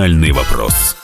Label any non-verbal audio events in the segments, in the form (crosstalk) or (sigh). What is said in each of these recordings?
«Национальный вопрос».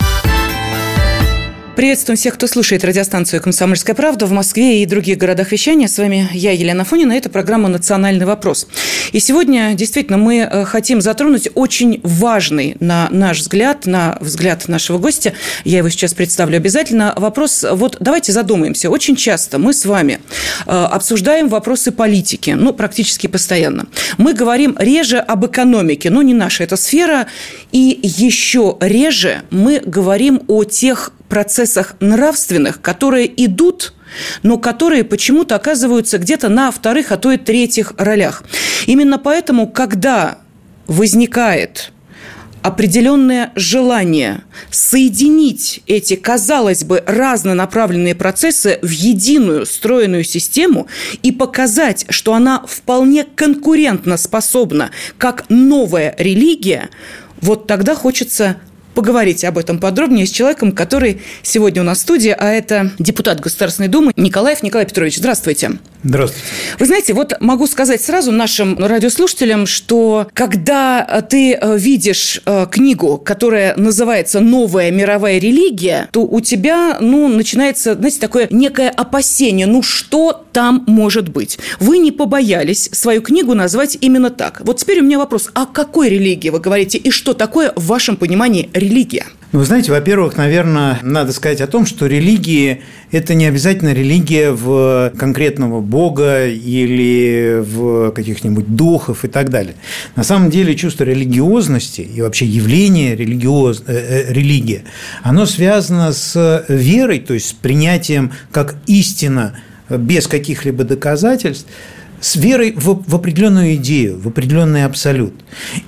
Приветствуем всех, кто слушает радиостанцию «Комсомольская правда» в Москве и других городах вещания. С вами я, Елена Фонина. Это программа «Национальный вопрос». И сегодня действительно мы э, хотим затронуть очень важный, на наш взгляд, на взгляд нашего гостя, я его сейчас представлю обязательно, вопрос, вот давайте задумаемся. Очень часто мы с вами э, обсуждаем вопросы политики, ну, практически постоянно. Мы говорим реже об экономике, но не наша эта сфера, и еще реже мы говорим о тех процессах нравственных, которые идут но которые почему-то оказываются где-то на вторых, а то и третьих ролях. Именно поэтому, когда возникает определенное желание соединить эти, казалось бы, разнонаправленные процессы в единую стройную систему и показать, что она вполне конкурентно способна, как новая религия, вот тогда хочется поговорить об этом подробнее с человеком, который сегодня у нас в студии, а это депутат Государственной Думы Николаев Николай Петрович. Здравствуйте. Здравствуйте. Вы знаете, вот могу сказать сразу нашим радиослушателям, что когда ты э, видишь э, книгу, которая называется «Новая мировая религия», то у тебя, ну, начинается, знаете, такое некое опасение, ну, что там может быть? Вы не побоялись свою книгу назвать именно так. Вот теперь у меня вопрос, о какой религии вы говорите и что такое в вашем понимании религия? Ну, вы знаете, во-первых, наверное, надо сказать о том, что религии – это не обязательно религия в конкретного бога или в каких-нибудь духов и так далее. На самом деле чувство религиозности и вообще явление религиоз... э, э, религия, оно связано с верой, то есть с принятием как истина без каких-либо доказательств – с верой в, в определенную идею, в определенный абсолют.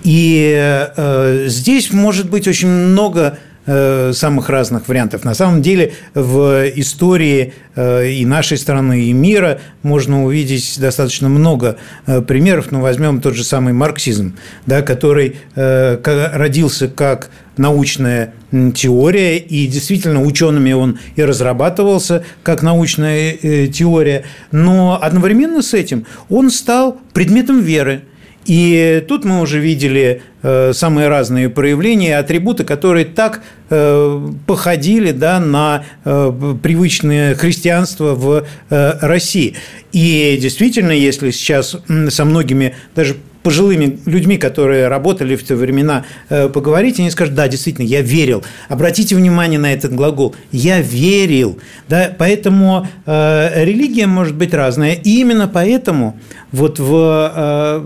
И э, здесь может быть очень много самых разных вариантов. На самом деле в истории э, и нашей страны, и мира можно увидеть достаточно много э, примеров. Ну, возьмем тот же самый марксизм, да, который родился как научная теория, и действительно учеными он и разрабатывался как научная теория, но одновременно с этим он стал предметом веры. И тут мы уже видели э, самые разные проявления, атрибуты, которые так э, походили да, на э, привычное христианство в России. И действительно, если сейчас со многими даже пожилыми людьми, которые работали в те времена, э, поговорить, они скажут, да, действительно, я верил. Обратите внимание на этот глагол. Я верил. Да? Поэтому э, религия может быть разная. И именно поэтому вот в, э,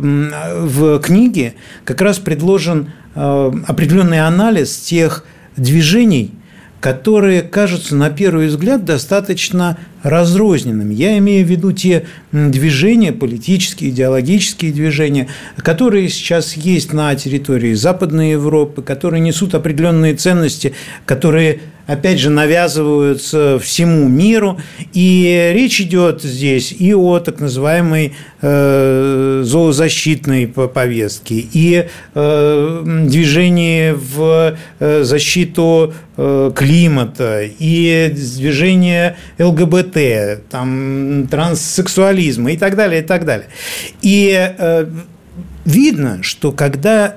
в книге как раз предложен э, определенный анализ тех движений, которые кажутся на первый взгляд достаточно разрозненными. Я имею в виду те движения, политические, идеологические движения, которые сейчас есть на территории Западной Европы, которые несут определенные ценности, которые опять же, навязываются всему миру. И речь идет здесь и о так называемой э, зоозащитной повестке, и э, движении в э, защиту климата, и движение ЛГБТ, там, транссексуализма и так далее, и так далее. И видно, что когда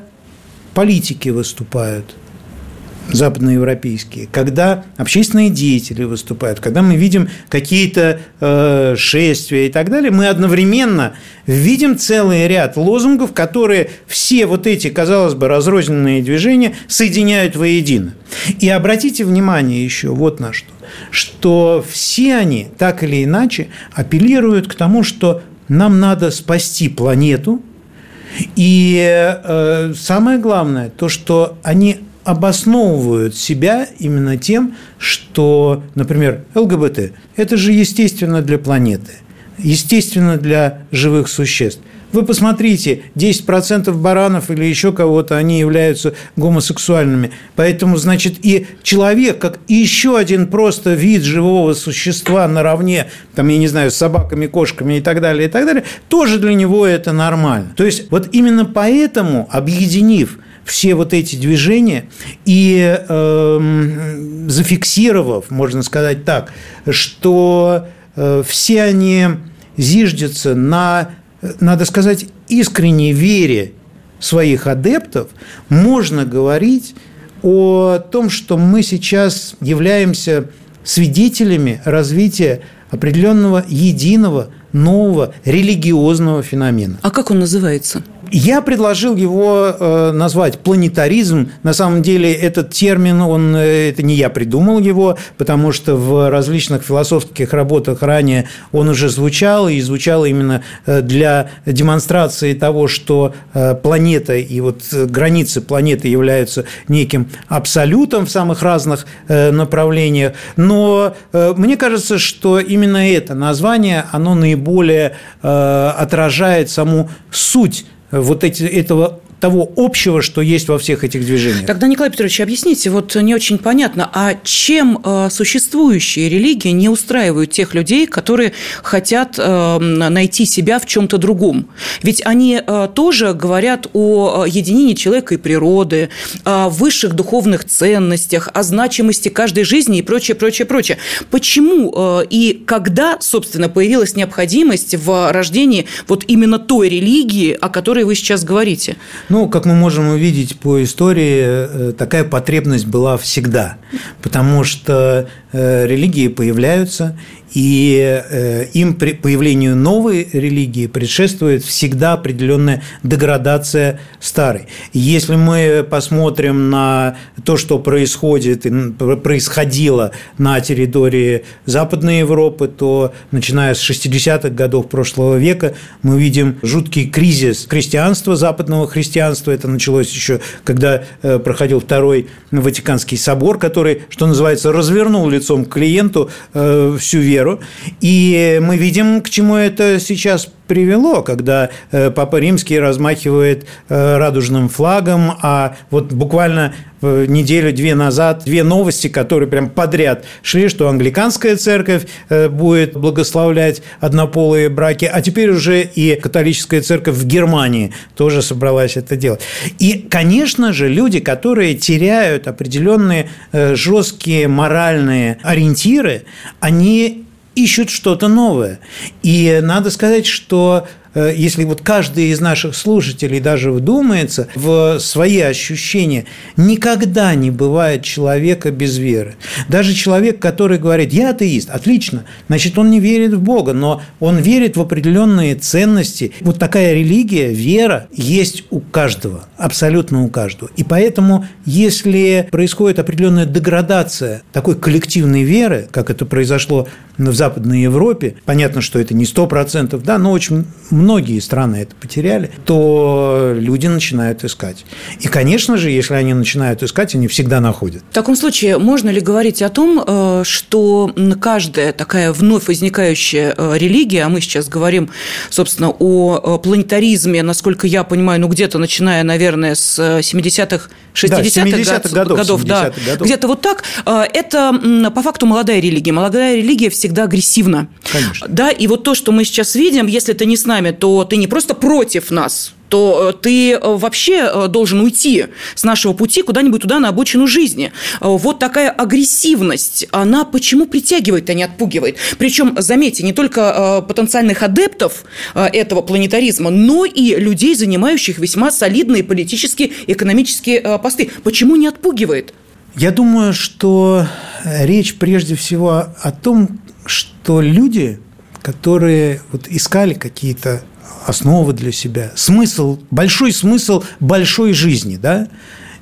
политики выступают – западноевропейские, когда общественные деятели выступают, когда мы видим какие-то э, шествия и так далее, мы одновременно видим целый ряд лозунгов, которые все вот эти, казалось бы, разрозненные движения соединяют воедино. И обратите внимание еще вот на что, что все они так или иначе апеллируют к тому, что нам надо спасти планету, и э, самое главное, то, что они обосновывают себя именно тем, что, например, ЛГБТ – это же естественно для планеты, естественно для живых существ. Вы посмотрите, 10% баранов или еще кого-то, они являются гомосексуальными. Поэтому, значит, и человек, как еще один просто вид живого существа наравне, там, я не знаю, с собаками, кошками и так далее, и так далее, тоже для него это нормально. То есть, вот именно поэтому, объединив все вот эти движения и э, зафиксировав, можно сказать так, что э, все они зиждятся на, надо сказать, искренней вере своих адептов, можно говорить о том, что мы сейчас являемся свидетелями развития определенного единого нового религиозного феномена. А как он называется? Я предложил его э, назвать планетаризм. На самом деле этот термин, он, э, это не я придумал его, потому что в различных философских работах ранее он уже звучал, и звучал именно э, для демонстрации того, что планета и вот границы планеты являются неким абсолютом в самых разных направлениях. Но мне кажется, что именно это название, оно наиболее отражает саму суть вот эти, этого того общего, что есть во всех этих движениях. Тогда, Николай Петрович, объясните, вот не очень понятно, а чем э, существующие религии не устраивают тех людей, которые хотят э, найти себя в чем-то другом? Ведь они э, тоже говорят о единении человека и природы, о высших духовных ценностях, о значимости каждой жизни и прочее, прочее, прочее. Почему и когда, собственно, появилась необходимость в рождении вот именно той религии, о которой вы сейчас говорите? Ну, как мы можем увидеть по истории, э, такая потребность была всегда, потому что религии появляются, и э, им при появлению новой религии предшествует всегда определенная деградация старой. Если мы посмотрим на то, что происходит, происходило на территории Западной Европы, то начиная с 60-х годов прошлого века мы видим жуткий кризис христианства, западного христианства. Это началось еще, когда э, проходил Второй Ватиканский собор, который, что называется, развернул лицом к клиенту э, всю веру. И мы видим, к чему это сейчас привело, когда э, Папа Римский размахивает э, радужным флагом, а вот буквально неделю-две назад две новости, которые прям подряд шли, что англиканская церковь э, будет благословлять однополые браки, а теперь уже и католическая церковь в Германии тоже собралась это делать. И, конечно же, люди, которые теряют определенные жесткие моральные ориентиры, они ищут что-то новое. И надо сказать, что Э, если вот каждый из наших слушателей даже вдумается в свои ощущения, никогда не бывает человека без веры. Даже человек, который говорит, я атеист, отлично, значит, он не верит в Бога, но он верит в определенные ценности. Вот такая религия, вера есть у каждого, абсолютно у каждого. И поэтому, если происходит определенная деградация такой коллективной веры, как это произошло в Западной Европе, понятно, что это не 100%, да, но очень многие страны это потеряли, то люди начинают искать. И, конечно же, если они начинают искать, они всегда находят. В таком случае, можно ли говорить о том, э, что каждая такая вновь возникающая э, религия, а мы сейчас говорим, собственно, о планетаризме, насколько я понимаю, ну, где-то начиная, наверное, с 70-х, 60-х, да, 70 годов, годов 70 да, годов. где-то вот так, э, это по факту молодая религия. Молодая религия всегда агрессивна. Конечно. Да, и вот то, что мы сейчас видим, если ты не с нами, то ты не просто против нас, то э, ты э, вообще э, должен уйти с нашего пути куда-нибудь туда, на обочину жизни. Вот такая агрессивность, она почему притягивает, а не отпугивает? Причем, заметьте, не только потенциальных адептов этого планетаризма, но и людей, занимающих весьма солидные политические и экономические посты. Почему не отпугивает? Я думаю, что речь прежде всего о том, что люди, которые вот искали какие-то основы для себя, смысл, большой смысл большой жизни, да,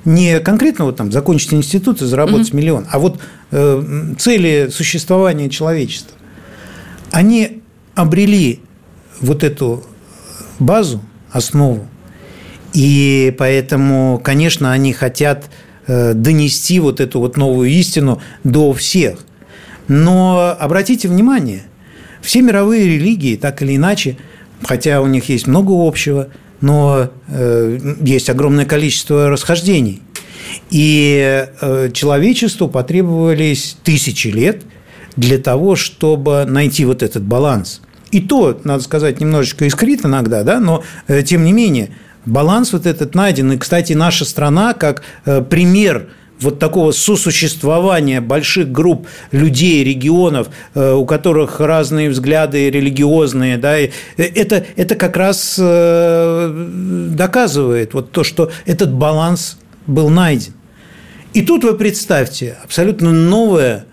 не конкретно вот там закончить институт и заработать mm-hmm. миллион, а вот э, цели существования человечества. Они обрели вот эту базу, основу, и поэтому, конечно, они хотят э, донести вот эту вот новую истину до всех. Но обратите внимание, все мировые религии, так или иначе, хотя у них есть много общего, но э, есть огромное количество расхождений. И э, человечеству потребовались тысячи лет для того, чтобы найти вот этот баланс. И то, надо сказать, немножечко искрит иногда, да, но э, тем не менее баланс вот этот найден. И, кстати, наша страна как пример – вот такого сосуществования больших групп людей, регионов, э, у которых разные взгляды религиозные, да, это, это как раз э, доказывает вот то, что этот баланс был найден. И тут вы представьте, абсолютно новая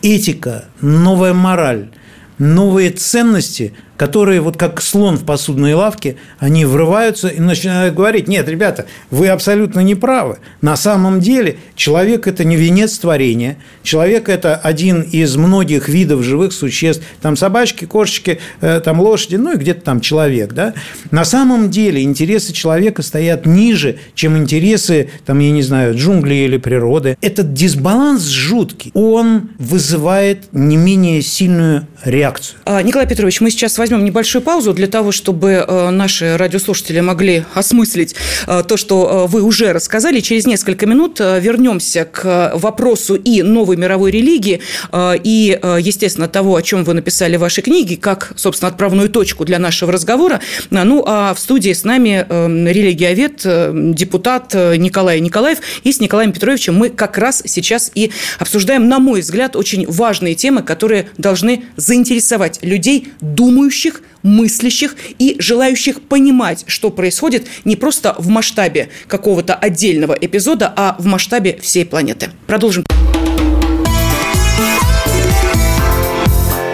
этика, новая мораль, новые ценности, которые вот как слон в посудной лавке, они врываются и начинают говорить, нет, ребята, вы абсолютно не правы. На самом деле человек – это не венец творения, человек – это один из многих видов живых существ, там собачки, кошечки, э, там лошади, ну и где-то там человек, да. На самом деле интересы человека стоят ниже, чем интересы, там, я не знаю, джунглей или природы. Этот дисбаланс жуткий, он вызывает не менее сильную реакцию. А, Николай Петрович, мы сейчас возьмем небольшую паузу для того, чтобы э, наши радиослушатели могли осмыслить э, то, что э, вы уже рассказали. Через несколько минут вернемся к вопросу и новой мировой религии, и, естественно, того, о чем вы написали в вашей книге, как, собственно, отправную точку для нашего разговора. Ну, а в студии с нами религиовед, депутат Николай Николаев, и с Николаем Петровичем мы как раз сейчас и обсуждаем, на мой взгляд, очень важные темы, которые должны заинтересовать людей, думающих думающих, мыслящих и желающих понимать, что происходит не просто в масштабе какого-то отдельного эпизода, а в масштабе всей планеты. Продолжим.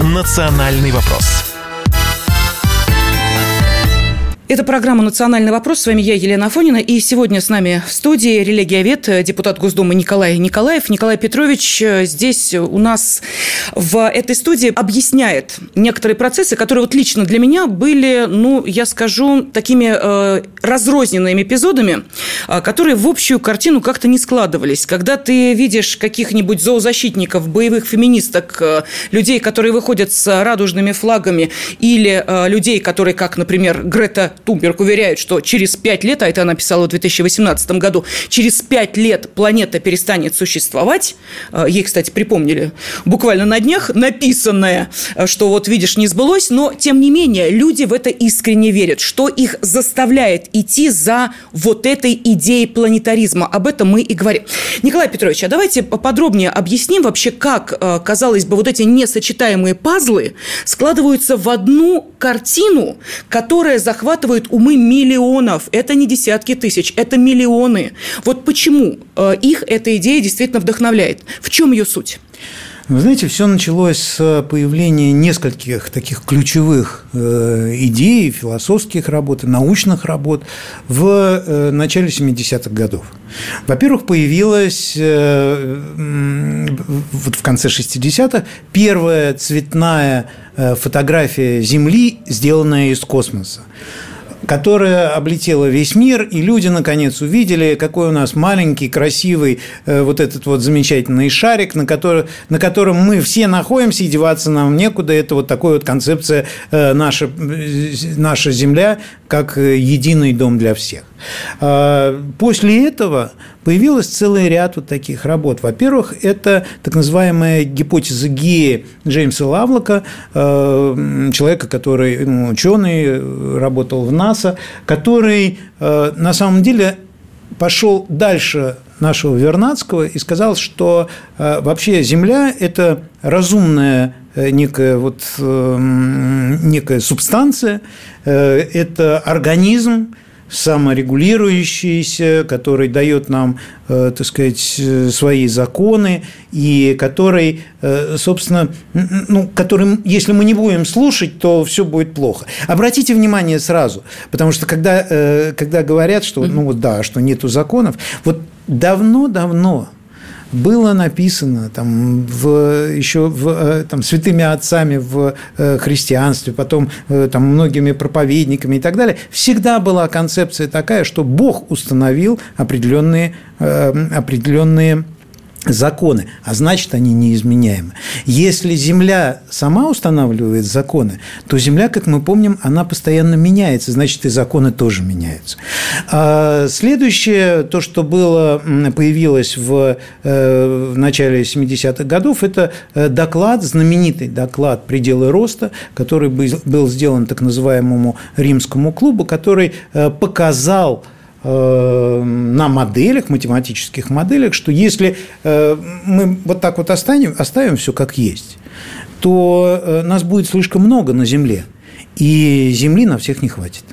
Национальный вопрос. Это программа «Национальный вопрос». С вами я, Елена Афонина. И сегодня с нами в студии религиовед, депутат Госдумы Николай Николаев. Николай Петрович э, здесь у нас в этой студии объясняет некоторые процессы, которые вот лично для меня были, ну, я скажу, такими э, разрозненными эпизодами, э, которые в общую картину как-то не складывались. Когда ты видишь каких-нибудь зоозащитников, боевых феминисток, э, людей, которые выходят с радужными флагами, или э, людей, которые, как, например, Грета Тумберг уверяет, что через пять лет, а это она писала в 2018 году, через пять лет планета перестанет существовать. Э, ей, кстати, припомнили буквально на днях написанное, э, что вот видишь, не сбылось, но тем не менее люди в это искренне верят, что их заставляет идти за вот этой идеей планетаризма. Об этом мы и говорим. Николай Петрович, а давайте подробнее объясним вообще, как, э, казалось бы, вот эти несочетаемые пазлы складываются в одну картину, которая захватывает захватывают умы миллионов. Это не десятки тысяч, это миллионы. Вот почему э, их эта идея действительно вдохновляет? В чем ее суть? Вы знаете, все началось с появления нескольких таких ключевых э, идей, философских работ, научных работ в э, начале 70-х годов. Во-первых, появилась вот в конце 60-х первая цветная фотография Земли, сделанная из космоса которая облетела весь мир, и люди наконец увидели, какой у нас маленький, красивый э, вот этот вот замечательный шарик, на, который, на котором мы все находимся, и деваться нам некуда. Это вот такая вот концепция э, наша, э, наша Земля как единый дом для всех. А, после этого появилось целый ряд вот таких работ. Во-первых, это так называемая гипотеза Геи Джеймса Лавлока, человека, который ну, ученый, работал в НАСА, который на самом деле пошел дальше нашего Вернадского и сказал, что вообще Земля – это разумная Э, некая, вот, эм, некая субстанция, э, это организм, саморегулирующийся, который дает нам, э, так сказать, свои законы, и который, собственно, ну, которым, если мы не будем слушать, то все будет плохо. Обратите внимание сразу, потому что когда, когда говорят, что, ну вот да, что нету законов, вот давно-давно было написано там, в, еще в, э, там, святыми отцами в э, христианстве, потом э, там, многими проповедниками и так далее, всегда была концепция такая, что Бог установил определенные, определенные законы, а значит, они неизменяемы. Если Земля сама устанавливает законы, то Земля, как мы помним, она постоянно меняется, значит, и законы тоже меняются. А следующее, то, что было, появилось в, э, в начале 70-х годов, это э, доклад, знаменитый доклад «Пределы роста», который был сделан так называемому римскому клубу, который э, показал, на моделях, математических моделях, что если э, мы вот так вот оставим, оставим все как есть, то э, нас будет слишком много на Земле, и Земли на всех не хватит.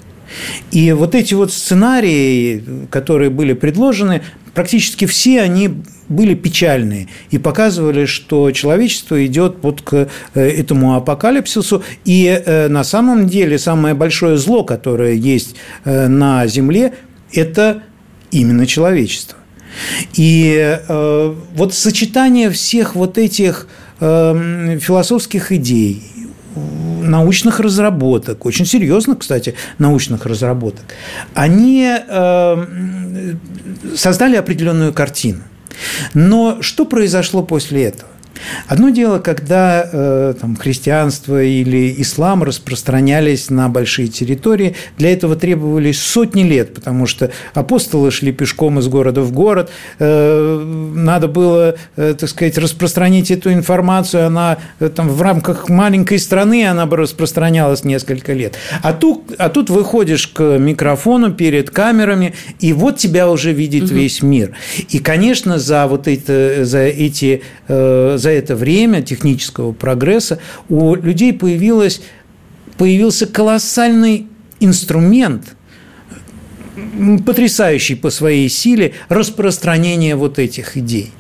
И вот эти вот сценарии, которые были предложены, практически все они были печальные и показывали, что человечество идет вот к э, этому апокалипсису. И э, на самом деле самое большое зло, которое есть э, на Земле, это именно человечество. И вот сочетание всех вот этих философских идей, научных разработок, очень серьезных, кстати, научных разработок, они создали определенную картину – но что произошло после этого? Одно дело, когда э, там, христианство или ислам распространялись на большие территории, для этого требовались сотни лет, потому что апостолы шли пешком из города в город, э, надо было, э, так сказать, распространить эту информацию, она э, там, в рамках маленькой страны она бы распространялась несколько лет. А тут, а тут выходишь к микрофону перед камерами, и вот тебя уже видит угу. весь мир. И, конечно, за вот это, за эти э, за это время технического прогресса у людей появилось, появился колоссальный инструмент, потрясающий по своей силе распространение вот этих идей.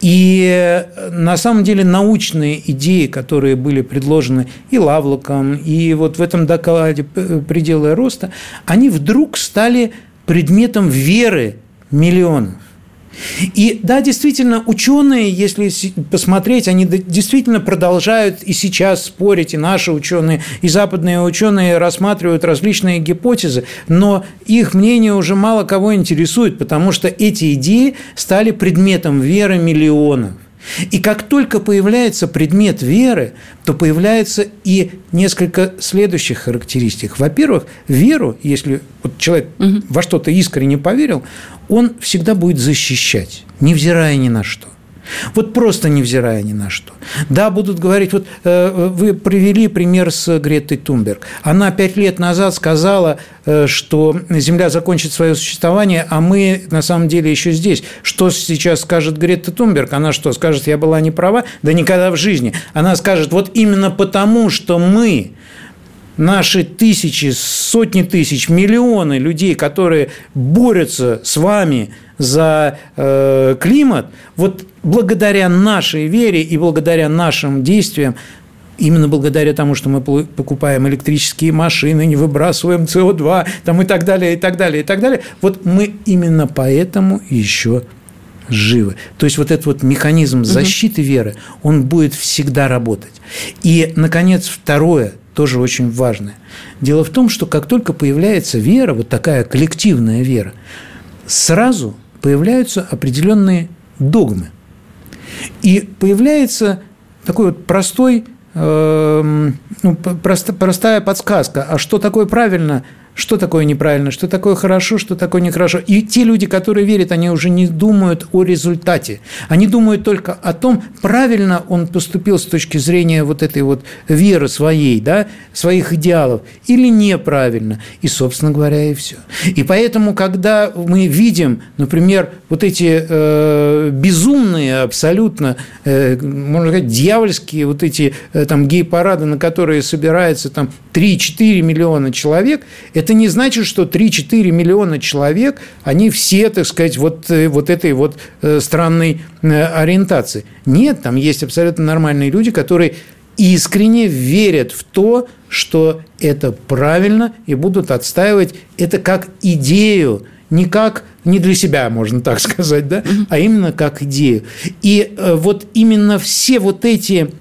И на самом деле научные идеи, которые были предложены и Лавлоком, и вот в этом докладе «Пределы роста», они вдруг стали предметом веры миллионов. И да, действительно, ученые, если посмотреть, они действительно продолжают и сейчас спорить, и наши ученые, и западные ученые рассматривают различные гипотезы, но их мнение уже мало кого интересует, потому что эти идеи стали предметом веры миллионов. И как только появляется предмет веры, то появляется и несколько следующих характеристик. Во-первых, веру, если вот человек угу. во что-то искренне поверил, он всегда будет защищать, невзирая ни на что. Вот просто невзирая ни на что. Да, будут говорить, вот э, вы привели пример с Гретой Тумберг. Она пять лет назад сказала, э, что Земля закончит свое существование, а мы на самом деле еще здесь. Что сейчас скажет Грета Тумберг? Она что, скажет, я была не права? Да никогда в жизни. Она скажет, вот именно потому, что мы наши тысячи, сотни тысяч, миллионы людей, которые борются с вами за э, климат, вот благодаря нашей вере и благодаря нашим действиям, именно благодаря тому, что мы покупаем электрические машины, не выбрасываем СО2 там и так далее, и так далее, и так далее, вот мы именно поэтому еще живы. То есть вот этот вот механизм защиты угу. веры, он будет всегда работать. И, наконец, второе, тоже очень важное. Дело в том, что как только появляется вера, вот такая коллективная вера, сразу появляются определенные догмы. И появляется такой вот простой, э, ну, прост, простая подсказка, а что такое правильно – что такое неправильно, что такое хорошо, что такое нехорошо. И те люди, которые верят, они уже не думают о результате. Они думают только о том, правильно он поступил с точки зрения вот этой вот веры своей, да, своих идеалов, или неправильно. И, собственно говоря, и все. И поэтому, когда мы видим, например, вот эти э, безумные абсолютно, э, можно сказать, дьявольские вот эти э, там гей-парады, на которые собирается там 3-4 миллиона человек, это не значит, что 3-4 миллиона человек, они все, так сказать, вот, э, вот этой вот э, странной э, ориентации. Нет, там есть абсолютно нормальные люди, которые искренне верят в то, что это правильно, и будут отстаивать это как идею, не как не для себя, можно так (laughs) сказать, да, а именно как идею. И вот именно все вот эти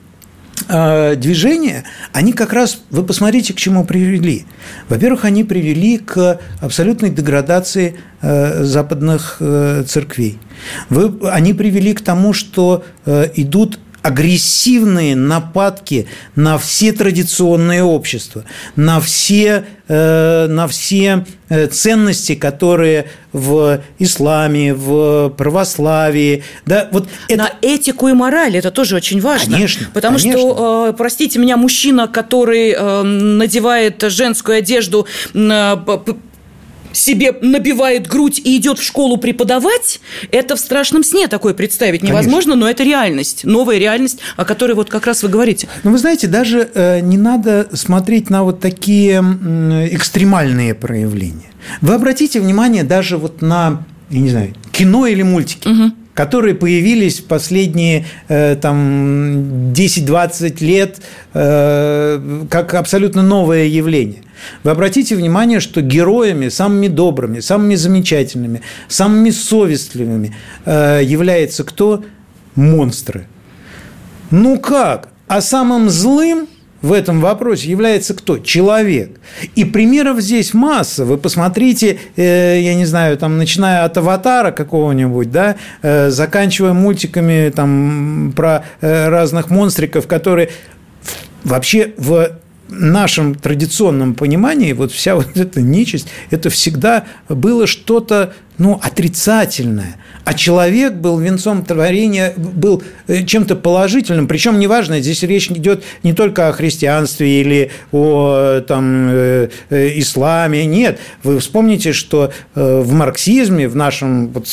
движения, они как раз, вы посмотрите, к чему привели. Во-первых, они привели к абсолютной деградации э, западных э, церквей. Вы, они привели к тому, что идут агрессивные нападки на все традиционные общества, на все, э, на все э, ценности, которые в исламе, в православии. Да, вот это... На этику и мораль это тоже очень важно. Конечно. Потому конечно. что, э, простите меня, мужчина, который надевает женскую одежду себе набивает грудь и идет в школу преподавать, это в страшном сне такое представить невозможно, Конечно. но это реальность, новая реальность, о которой вот как раз вы говорите. Ну, вы знаете, даже э, не надо смотреть на вот такие экстремальные проявления. Вы обратите внимание даже вот на, я не знаю, кино или мультики. Угу которые появились в последние э, там, 10-20 лет э, как абсолютно новое явление. Вы обратите внимание, что героями, самыми добрыми, самыми замечательными, самыми совестливыми э, является кто? Монстры. Ну как? А самым злым в этом вопросе является кто? Человек. И примеров здесь масса. Вы посмотрите, э, я не знаю, там, начиная от аватара какого-нибудь, да, э, заканчивая мультиками там, про э, разных монстриков, которые вообще в нашем традиционном понимании вот вся вот эта нечисть, это всегда было что-то ну, отрицательное. А человек был венцом творения, был э, чем-то положительным. Причем неважно, здесь речь идет не только о христианстве или о там, э, э, исламе. Нет. Вы вспомните, что в марксизме, в нашем вот,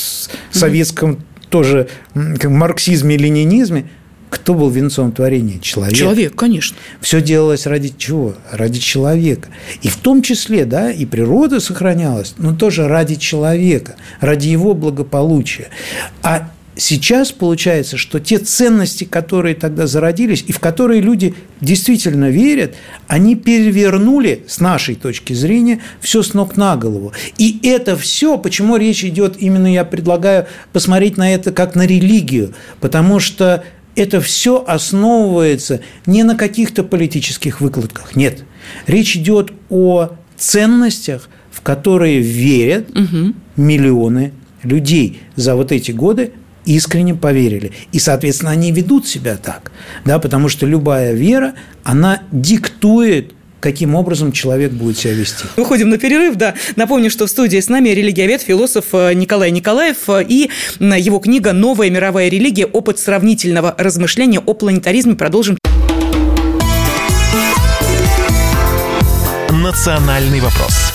советском тоже марксизме и ленинизме кто был венцом творения? Человек. Человек, конечно. Все делалось ради чего? Ради человека. И в том числе, да, и природа сохранялась, но тоже ради человека, ради его благополучия. А сейчас получается, что те ценности, которые тогда зародились, и в которые люди действительно верят, они перевернули, с нашей точки зрения, все с ног на голову. И это все, почему речь идет, именно я предлагаю посмотреть на это как на религию, потому что это все основывается не на каких-то политических выкладках. Нет. Речь идет о ценностях, в которые верят угу. миллионы людей за вот эти годы искренне поверили. И, соответственно, они ведут себя так, да, потому что любая вера, она диктует каким образом человек будет себя вести. Выходим на перерыв, да. Напомню, что в студии с нами религиовед, философ э, Николай Николаев э, и его книга «Новая мировая религия. Опыт сравнительного размышления о планетаризме». Продолжим. Национальный вопрос.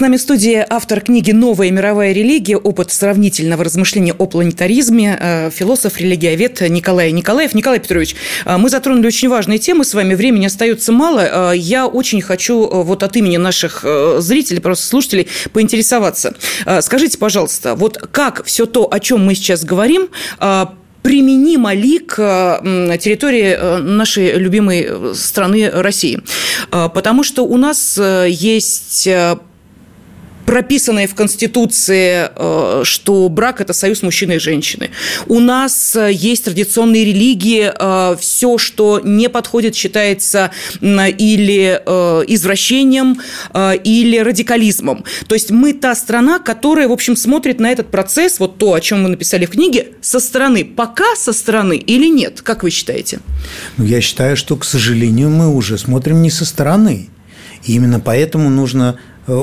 С нами в студии автор книги «Новая мировая религия. Опыт сравнительного размышления о планетаризме», э, философ, религиовед Николай Николаев. Николай Петрович, э, мы затронули очень важные темы с вами, времени остается мало. Э, я очень хочу вот от имени наших зрителей, просто слушателей, поинтересоваться. Скажите, пожалуйста, вот как все то, о чем мы сейчас говорим, применимо ли к территории нашей любимой страны России. Потому что у нас есть прописанное в Конституции, э, что брак – это союз мужчины и женщины. У нас э, есть традиционные религии, э, все, что не подходит, считается или извращением, или радикализмом. То есть мы та страна, которая, в общем, смотрит на этот процесс, вот то, о чем вы написали в книге, со стороны. Пока со стороны или нет? Как вы считаете? Ну, я считаю, что, к сожалению, мы уже смотрим не со стороны. И именно поэтому нужно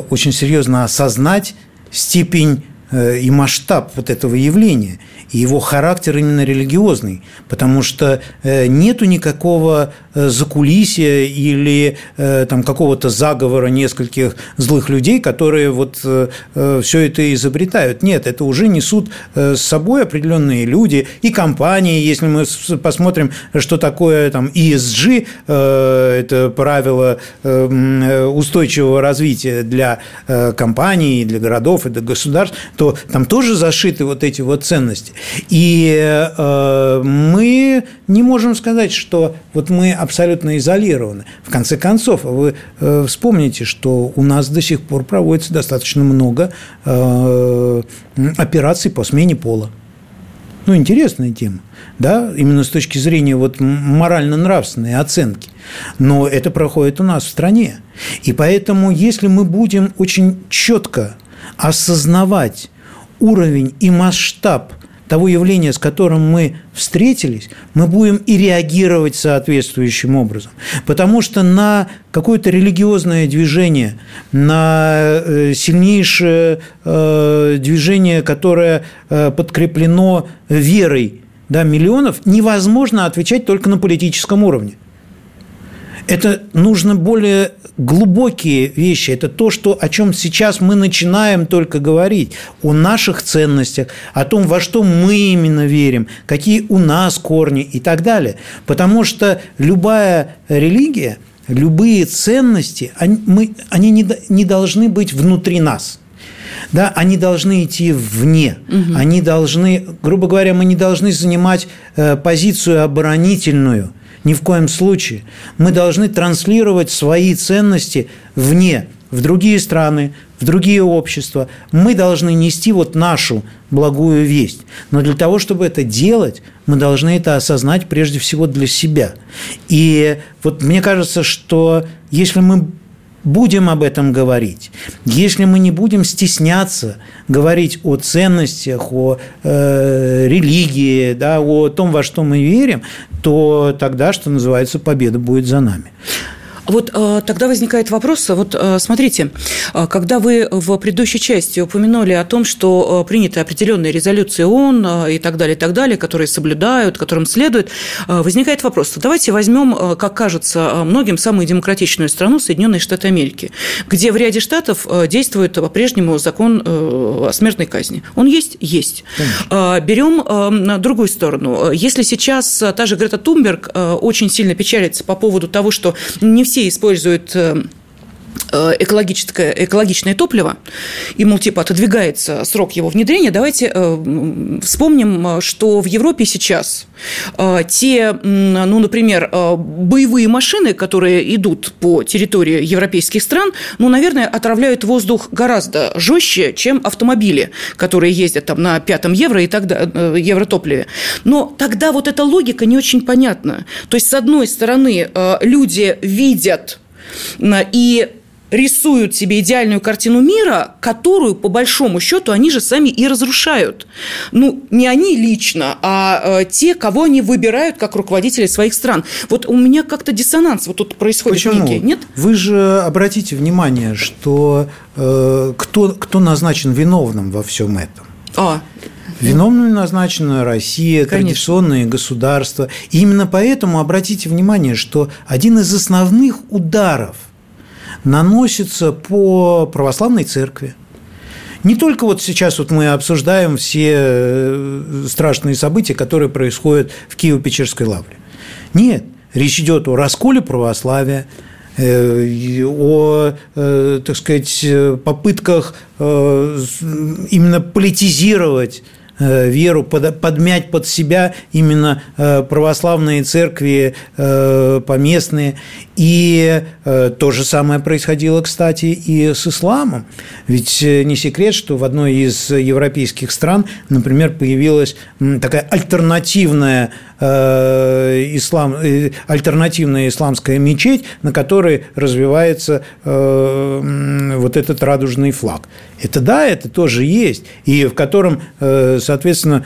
очень серьезно осознать степень э, и масштаб вот этого явления – и его характер именно религиозный, потому что э, нету никакого э, закулисия или э, там какого-то заговора нескольких злых людей, которые вот все это изобретают. Нет, это уже несут с собой определенные люди и компании. Если мы посмотрим, что такое там ESG, это правило устойчивого развития для компаний, для городов и для государств, то там тоже зашиты вот эти вот ценности. И э, мы не можем сказать, что вот мы абсолютно изолированы. В конце концов, вы э, вспомните, что у нас до сих пор проводится достаточно много э, операций по смене пола. Ну, интересная тема, да, именно с точки зрения вот морально-нравственной оценки. Но это проходит у нас в стране. И поэтому, если мы будем очень четко осознавать уровень и масштаб того явления, с которым мы встретились, мы будем и реагировать соответствующим образом. Потому что на какое-то религиозное движение, на э, сильнейшее э, движение, которое э, подкреплено верой да, миллионов, невозможно отвечать только на политическом уровне. Это нужно более глубокие вещи. Это то, что, о чем сейчас мы начинаем только говорить. О наших ценностях, о том, во что мы именно верим, какие у нас корни и так далее. Потому что любая религия, любые ценности, они, мы, они не, не должны быть внутри нас – да, они должны идти вне. Угу. Они должны, грубо говоря, мы не должны занимать э, позицию оборонительную. Ни в коем случае. Мы должны транслировать свои ценности вне, в другие страны, в другие общества. Мы должны нести вот нашу благую весть. Но для того, чтобы это делать, мы должны это осознать прежде всего для себя. И вот мне кажется, что если мы будем об этом говорить, если мы не будем стесняться говорить о ценностях, о э, религии, да, о том, во что мы верим, то тогда, что называется, победа будет за нами. Вот э, тогда возникает вопрос, вот э, смотрите, э, когда вы в предыдущей части упомянули о том, что приняты определенные резолюции ООН и так далее, и так далее, которые соблюдают, которым следует, возникает вопрос. Давайте возьмем, как кажется многим, самую демократичную страну Соединенные Штаты Америки, где в ряде штатов действует по-прежнему закон о смертной казни. Он есть? Есть. Конечно. Берем на другую сторону. Если сейчас та же Грета Тумберг очень сильно печалится по поводу того, что не все все используют э, экологическое, экологичное топливо, и, мол, типа, отодвигается срок его внедрения, давайте э, вспомним, что в Европе сейчас э, те, ну, например, э, боевые машины, которые идут по территории европейских стран, ну, наверное, отравляют воздух гораздо жестче, чем автомобили, которые ездят там на пятом евро и тогда э, евротопливе. Но тогда вот эта логика не очень понятна. То есть, с одной стороны, э, люди видят и рисуют себе идеальную картину мира, которую, по большому счету, они же сами и разрушают. Ну, не они лично, а э, те, кого они выбирают как руководители своих стран. Вот у меня как-то диссонанс вот тут происходит Почему? некий, нет? Вы же обратите внимание, что э, кто, кто назначен виновным во всем этом? А, Виновными назначена Россия, Конечно. традиционные государства. И именно поэтому обратите внимание, что один из основных ударов наносится по православной церкви. Не только вот сейчас вот мы обсуждаем все э, страшные события, которые происходят в Киево-Печерской лавре. Нет, речь идет о расколе православия, э, о, э, так сказать, попытках именно политизировать веру, подмять под себя именно православные церкви поместные. И то же самое происходило, кстати, и с исламом. Ведь не секрет, что в одной из европейских стран, например, появилась такая альтернативная ислам, альтернативная исламская мечеть, на которой развивается вот этот радужный флаг. Это да, это тоже есть, и в котором, соответственно,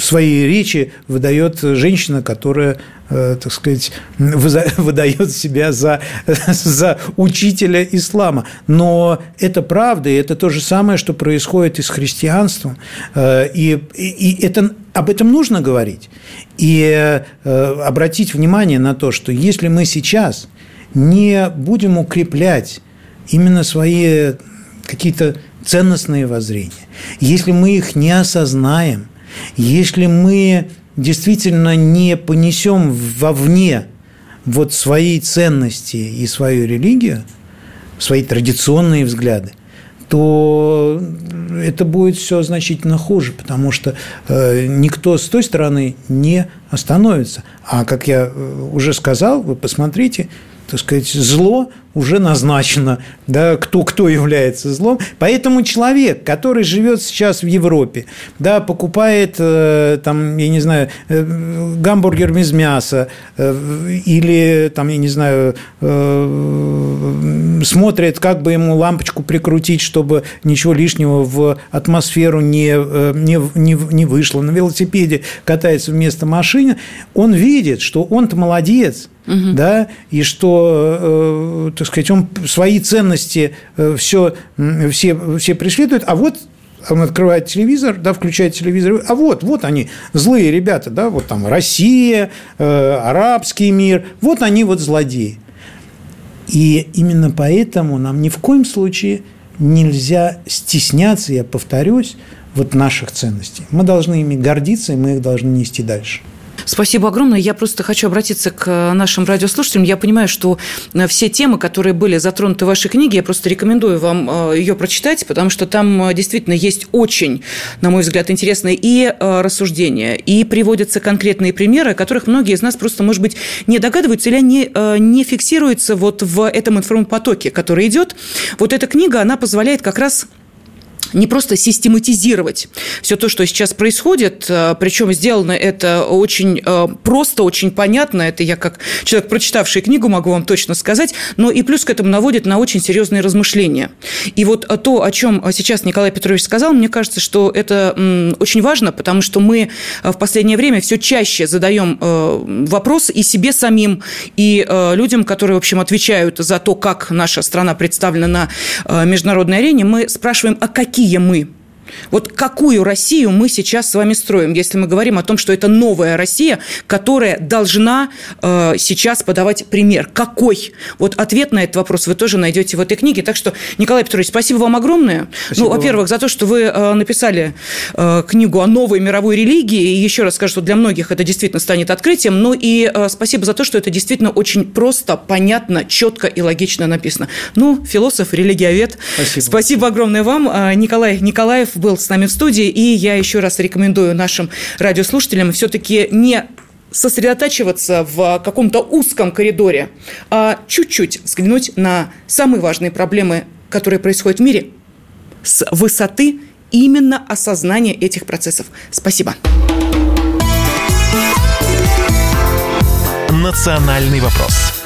свои речи выдает женщина, которая э, так сказать, (laughs) выдает себя за, (laughs) за учителя ислама. Но это правда, и это то же самое, что происходит и с христианством. Э, и, и это, об этом нужно говорить. И э, обратить внимание на то, что если мы сейчас не будем укреплять именно свои какие-то ценностные воззрения, если мы их не осознаем, если мы действительно не понесем вовне вот свои ценности и свою религию, свои традиционные взгляды, то это будет все значительно хуже, потому что э, никто с той стороны не остановится. А как я э, уже сказал, вы посмотрите, так сказать, зло уже назначено, да, кто, кто является злом. Поэтому человек, который живет сейчас в Европе, да, покупает, э, там, я не знаю, э, гамбургер без мяса э, или, там, я не знаю, смотрит, как бы ему лампочку прикрутить, чтобы ничего лишнего в атмосферу не, не, не, не вышло, на велосипеде катается вместо машины, он видит, что он-то молодец, угу. да, и что, так сказать, он свои ценности все, все, все преследует, а вот Он открывает телевизор, да, включает телевизор, а вот, вот они, злые ребята, да, вот там Россия, э, арабский мир, вот они вот злодеи. И именно поэтому нам ни в коем случае нельзя стесняться, я повторюсь, вот наших ценностей. Мы должны ими гордиться, и мы их должны нести дальше. Спасибо огромное. Я просто хочу обратиться к нашим радиослушателям. Я понимаю, что э, все темы, которые были затронуты в вашей книге, я просто рекомендую вам э, ее прочитать, потому что там э, действительно есть очень, на мой взгляд, интересные и рассуждения, и приводятся конкретные примеры, о которых многие из нас просто, может быть, не догадываются или они не фиксируются вот в этом информпотоке, который идет. Вот эта книга, она позволяет как раз не просто систематизировать все то, что сейчас происходит, э, причем сделано это очень э, просто, очень понятно, это я как человек, прочитавший книгу, могу вам точно сказать, но и плюс к этому наводит на очень серьезные размышления. И вот то, о чем сейчас Николай Петрович сказал, мне кажется, что это очень важно, потому что мы в последнее время все чаще задаем э, вопрос и себе самим, и людям, которые, в общем, отвечают за то, как наша страна представлена на международной арене, мы спрашиваем, а какие какие мы вот какую Россию мы сейчас с вами строим, если мы говорим о том, что это новая Россия, которая должна э, сейчас подавать пример? Какой? Вот ответ на этот вопрос вы тоже найдете в этой книге. Так что, Николай Петрович, спасибо вам огромное. Спасибо ну, во-первых, за то, что вы э, написали э, книгу о новой мировой религии. И еще раз скажу, что для многих это действительно станет открытием. Ну и э, спасибо за то, что это действительно очень просто, понятно, четко и логично написано. Ну, философ, религиовед. Спасибо. Спасибо огромное вам. Э, Николай Николаев был с нами в студии, и я еще раз рекомендую нашим радиослушателям все-таки не сосредотачиваться в каком-то узком коридоре, а чуть-чуть взглянуть на самые важные проблемы, которые происходят в мире с высоты именно осознания этих процессов. Спасибо. Национальный вопрос.